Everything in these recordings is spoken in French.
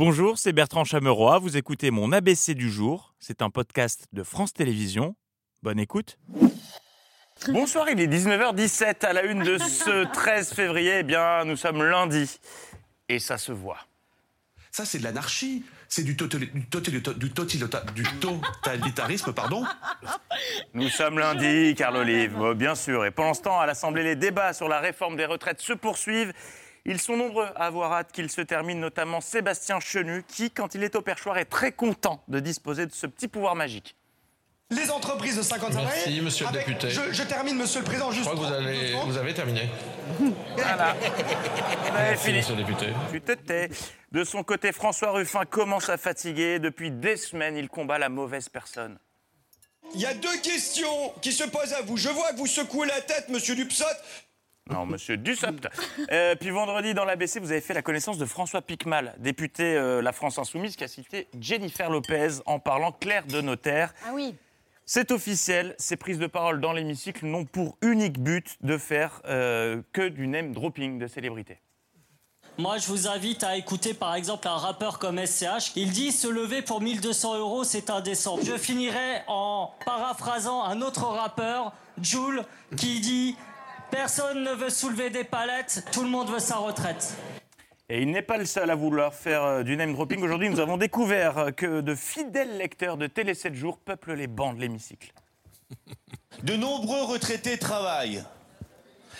Bonjour, c'est Bertrand Chameroy. Vous écoutez mon ABC du jour. C'est un podcast de France Télévisions. Bonne écoute. Bonsoir, il est 19h17 à la une de ce 13 février. Eh bien, nous sommes lundi et ça se voit. Ça, c'est de l'anarchie. C'est du, totali- du, totali- du totilota- du totalitarisme, pardon. Nous sommes lundi, Carl Olive, bien sûr. Et pendant ce temps, à l'Assemblée, les débats sur la réforme des retraites se poursuivent. Ils sont nombreux à avoir hâte qu'il se termine, notamment Sébastien Chenu, qui, quand il est au perchoir, est très content de disposer de ce petit pouvoir magique. Les entreprises de 50 salariés. Merci, monsieur le avec- député. Je, je termine, monsieur le président, Je juste. crois que vous avez, vous avez terminé. Voilà. Merci, fini. monsieur le député. Tu te tais. De son côté, François Ruffin commence à fatiguer. Depuis des semaines, il combat la mauvaise personne. Il y a deux questions qui se posent à vous. Je vois que vous secouez la tête, monsieur Dupsot. Non, monsieur Dussopt. Euh, puis vendredi, dans l'ABC, vous avez fait la connaissance de François Picmal, député euh, La France Insoumise, qui a cité Jennifer Lopez en parlant clair de notaire. Ah oui. C'est officiel, ces prises de parole dans l'hémicycle n'ont pour unique but de faire euh, que du name dropping de célébrités. Moi, je vous invite à écouter par exemple un rappeur comme SCH. Il dit se lever pour 1200 euros, c'est indécent. Je finirai en paraphrasant un autre rappeur, Joule, qui dit Personne ne veut soulever des palettes, tout le monde veut sa retraite. Et il n'est pas le seul à vouloir faire euh, du name dropping. Aujourd'hui, nous avons découvert euh, que de fidèles lecteurs de Télé 7 jours peuplent les bancs de l'hémicycle. De nombreux retraités travaillent.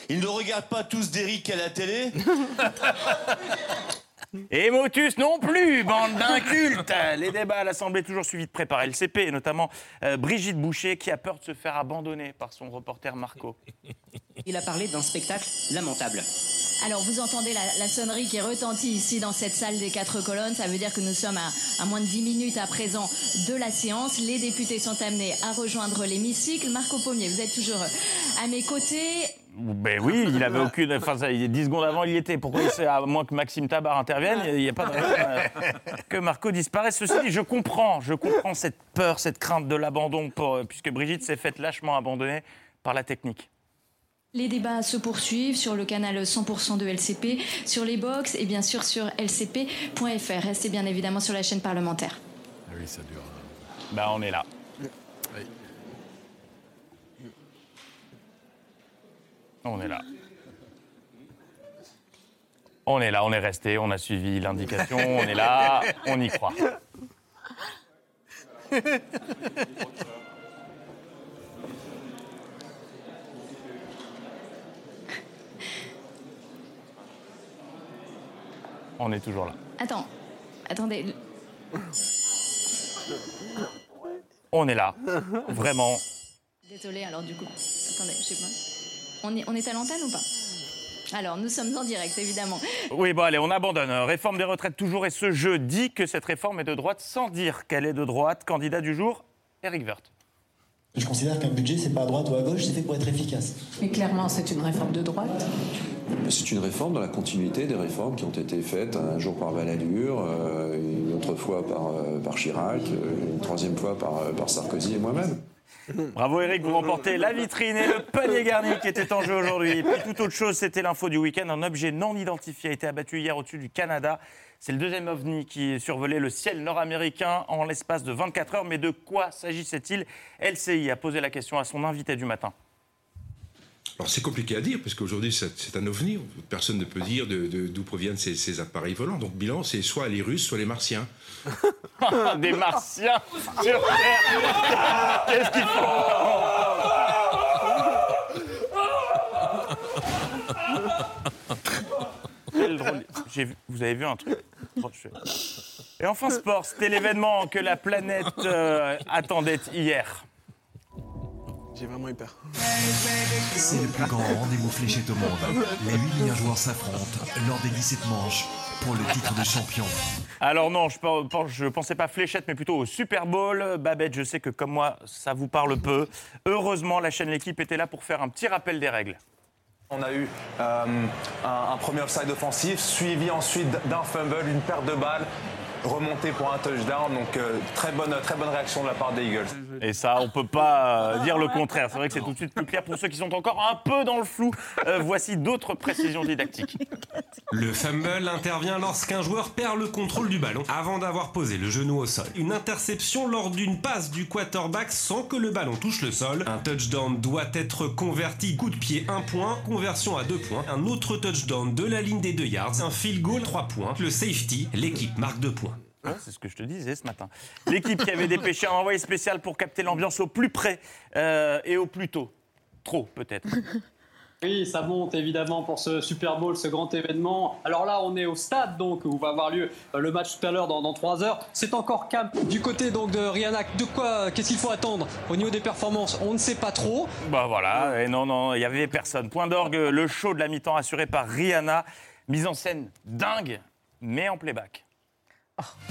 Ils ne regardent pas tous d'Eric à la télé. Et Motus non plus, bande d'incultes Les débats à l'Assemblée toujours suivis de près par LCP, et notamment euh, Brigitte Boucher, qui a peur de se faire abandonner par son reporter Marco. Il a parlé d'un spectacle lamentable. Alors vous entendez la, la sonnerie qui retentit ici dans cette salle des quatre colonnes. Ça veut dire que nous sommes à, à moins de 10 minutes à présent de la séance. Les députés sont amenés à rejoindre l'hémicycle. Marco Pommier, vous êtes toujours à mes côtés. Ben oui, il avait aucune. Enfin, ça, il y a 10 secondes avant, il y était. Pourquoi il sait, à moins que Maxime Tabar intervienne, il n'y a, pas de raison euh, que Marco disparaisse. Ceci dit, je comprends, je comprends cette peur, cette crainte de l'abandon, euh, puisque Brigitte s'est faite lâchement abandonner par la technique. Les débats se poursuivent sur le canal 100% de LCP, sur les box et bien sûr sur lcp.fr. Restez bien évidemment sur la chaîne parlementaire. Oui, ça dure. Ben, on est là. On est là. On est là, on est resté, on a suivi l'indication, on est là, on y croit. On est toujours là. Attends, attendez. On est là. Vraiment. Désolée alors du coup. Attendez, je sais pas. On est, on est à l'antenne ou pas? Alors, nous sommes en direct, évidemment. Oui, bon, allez, on abandonne. Réforme des retraites toujours. Et ce jeu dit que cette réforme est de droite sans dire qu'elle est de droite. Candidat du jour, Eric Woerth. Je considère qu'un budget, c'est pas à droite ou à gauche, c'est fait pour être efficace. Mais clairement, c'est une réforme de droite. C'est une réforme dans la continuité des réformes qui ont été faites un jour par Balladur, euh, une autre fois par, euh, par Chirac, euh, une troisième fois par, par Sarkozy et moi-même. Bravo Eric, vous remportez la vitrine et le panier garni qui était en jeu aujourd'hui. Et puis toute autre chose, c'était l'info du week-end. Un objet non identifié a été abattu hier au-dessus du Canada. C'est le deuxième ovni qui survolait le ciel nord-américain en l'espace de 24 heures. Mais de quoi s'agissait-il? LCI a posé la question à son invité du matin. Alors c'est compliqué à dire, parce qu'aujourd'hui c'est un ovni. Personne ne peut dire d'où proviennent ces, appareils volants. Donc bilan, c'est soit les Russes, soit les Martiens. Des martiens sur Terre Qu'est-ce qu'ils font? Vous avez vu un truc? Et enfin sport, c'était l'événement que la planète euh, attendait hier. J'ai vraiment eu peur. C'est le plus grand rendez-vous fléchette au monde. Les 8 meilleurs joueurs s'affrontent lors des 17 manches pour le titre de champion. Alors non, je ne pensais pas fléchette, mais plutôt au Super Bowl. Babette, je sais que comme moi, ça vous parle peu. Heureusement, la chaîne L'équipe était là pour faire un petit rappel des règles. On a eu euh, un, un premier offside offensif, suivi ensuite d'un fumble, une perte de balle, remontée pour un touchdown. Donc euh, très, bonne, très bonne réaction de la part des Eagles. Et ça, on peut pas euh, dire le contraire. C'est vrai que c'est tout de suite plus clair pour ceux qui sont encore un peu dans le flou. Euh, voici d'autres précisions didactiques. Le fumble intervient lorsqu'un joueur perd le contrôle du ballon avant d'avoir posé le genou au sol. Une interception lors d'une passe du quarterback sans que le ballon touche le sol. Un touchdown doit être converti coup de pied 1 point, conversion à 2 points. Un autre touchdown de la ligne des 2 yards, un field goal 3 points. Le safety, l'équipe marque 2 points. Ouais, c'est ce que je te disais ce matin. L'équipe qui avait dépêché un envoyé spécial pour capter l'ambiance au plus près euh, et au plus tôt. Trop, peut-être. Oui, ça monte évidemment pour ce Super Bowl, ce grand événement. Alors là, on est au stade donc où va avoir lieu euh, le match tout à l'heure dans, dans 3 heures. C'est encore calme du côté donc de Rihanna. De quoi Qu'est-ce qu'il faut attendre au niveau des performances? On ne sait pas trop. Bah voilà, et non, non, il y avait personne. Point d'orgue, le show de la mi-temps assuré par Rihanna. Mise en scène dingue, mais en playback.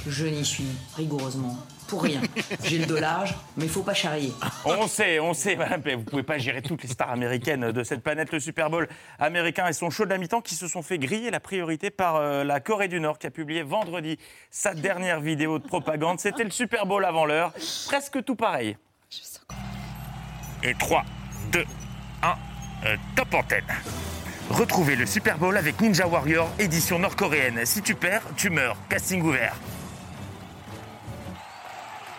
Je n'y suis rigoureusement pour rien. J'ai le dollar, mais faut pas charrier. On sait, on sait, madame, mais vous pouvez pas gérer toutes les stars américaines de cette planète, le Super Bowl américain et son show de la mi-temps qui se sont fait griller la priorité par euh, la Corée du Nord qui a publié vendredi sa dernière vidéo de propagande. C'était le Super Bowl avant l'heure, presque tout pareil. Et 3, 2, 1, euh, top antenne. Retrouvez le Super Bowl avec Ninja Warrior, édition nord-coréenne. Si tu perds, tu meurs. Casting ouvert.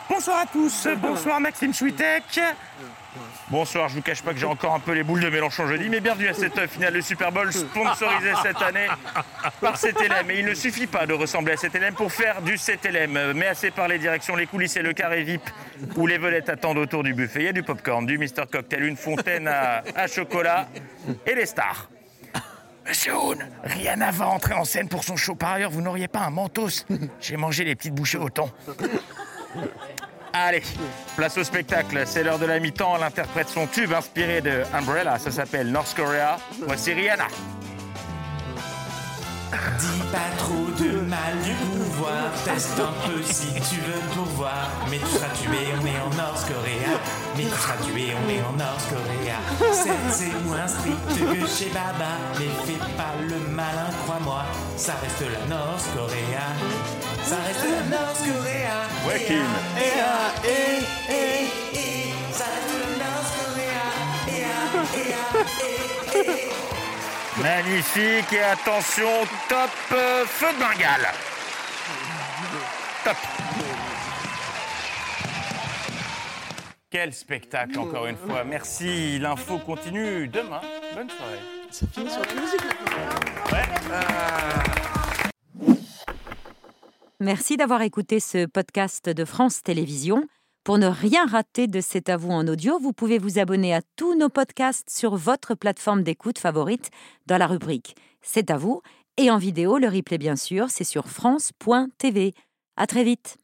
Bonsoir à tous, bonsoir Maxime Chouitek. Bonsoir, je vous cache pas que j'ai encore un peu les boules de Mélenchon jeudi, mais bienvenue à cette finale de Super Bowl sponsorisée cette année par CTLM. Et il ne suffit pas de ressembler à CTLM pour faire du CTLM, mais assez par les directions, les coulisses et le carré VIP où les vedettes attendent autour du buffet. Il y a du popcorn, du Mister Cocktail, une fontaine à chocolat et les stars. Monsieur Hoon, Rihanna va entrer en scène pour son show. Par ailleurs, vous n'auriez pas un mentos? J'ai mangé les petites bouchées au thon. Allez, place au spectacle. C'est l'heure de la mi-temps. Elle interprète son tube inspiré de Umbrella. Ça s'appelle North Korea. Voici Rihanna. Dis pas trop de mal du pouvoir, teste un peu si tu veux pour voir. Mais tu seras tué, on est en North Korea. Mais tu seras tué, on est en North Korea. Certes, c'est moins strict que chez Baba, mais fais pas le malin, crois-moi. Ça reste la North Korea. Ça reste la North Korea. Ouais, Kim. Et et, et, et. Ça reste la North. Et ah, et, et. Magnifique et attention, top euh, feu de Bengale. Top. Quel spectacle encore une fois. Merci. L'info continue demain. Bonne soirée. Ça finit sur la musique. Merci d'avoir écouté ce podcast de France Télévisions. Pour ne rien rater de C'est à vous en audio, vous pouvez vous abonner à tous nos podcasts sur votre plateforme d'écoute favorite dans la rubrique C'est à vous et en vidéo, le replay bien sûr, c'est sur France.tv. À très vite.